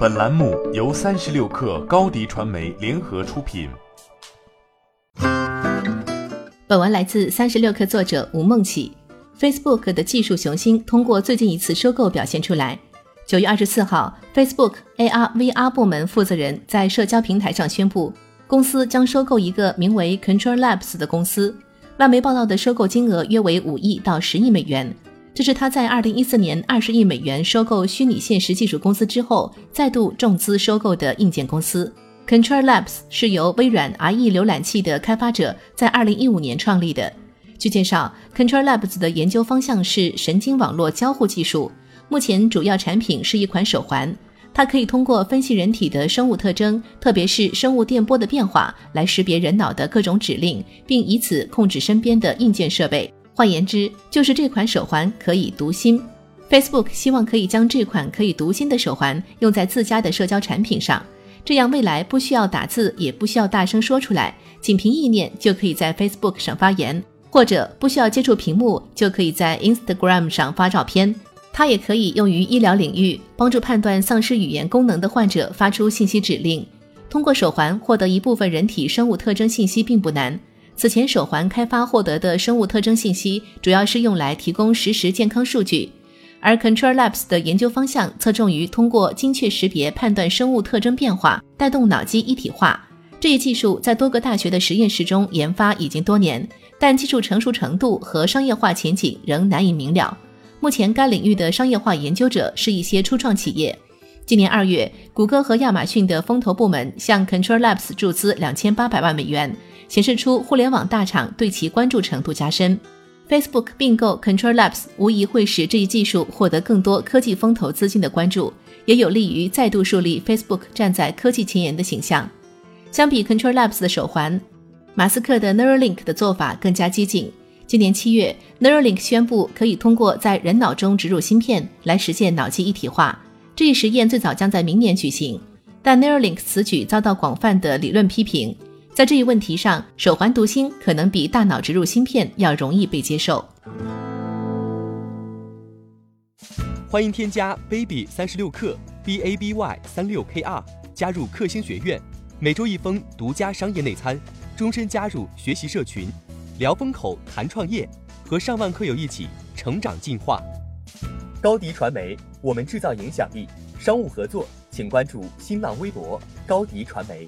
本栏目由三十六氪高低传媒联合出品。本文来自三十六氪作者吴梦起。Facebook 的技术雄心通过最近一次收购表现出来。九月二十四号，Facebook AR VR 部门负责人在社交平台上宣布，公司将收购一个名为 Control Labs 的公司。外媒报道的收购金额约为五亿到十亿美元。这是他在二零一四年二十亿美元收购虚拟现实技术公司之后，再度重资收购的硬件公司。Control Labs 是由微软 IE 浏览器的开发者在二零一五年创立的。据介绍，Control Labs 的研究方向是神经网络交互技术。目前主要产品是一款手环，它可以通过分析人体的生物特征，特别是生物电波的变化，来识别人脑的各种指令，并以此控制身边的硬件设备。换言之，就是这款手环可以读心。Facebook 希望可以将这款可以读心的手环用在自家的社交产品上，这样未来不需要打字，也不需要大声说出来，仅凭意念就可以在 Facebook 上发言，或者不需要接触屏幕就可以在 Instagram 上发照片。它也可以用于医疗领域，帮助判断丧失语言功能的患者发出信息指令。通过手环获得一部分人体生物特征信息并不难。此前手环开发获得的生物特征信息，主要是用来提供实时健康数据，而 Control Labs 的研究方向侧重于通过精确识别判断生物特征变化，带动脑机一体化。这一技术在多个大学的实验室中研发已经多年，但技术成熟程度和商业化前景仍难以明了。目前该领域的商业化研究者是一些初创企业。今年二月，谷歌和亚马逊的风投部门向 Control Labs 注资两千八百万美元。显示出互联网大厂对其关注程度加深。Facebook 并购 Control Labs 无疑会使这一技术获得更多科技风投资金的关注，也有利于再度树立 Facebook 站在科技前沿的形象。相比 Control Labs 的手环，马斯克的 Neuralink 的做法更加激进。今年七月，Neuralink 宣布可以通过在人脑中植入芯片来实现脑机一体化。这一实验最早将在明年举行，但 Neuralink 此举遭到广泛的理论批评。在这一问题上，手环读心可能比大脑植入芯片要容易被接受。欢迎添加 baby 三十六克 b a b y 三六 k r 加入克星学院，每周一封独家商业内参，终身加入学习社群，聊风口谈创业，和上万课友一起成长进化。高迪传媒，我们制造影响力。商务合作，请关注新浪微博高迪传媒。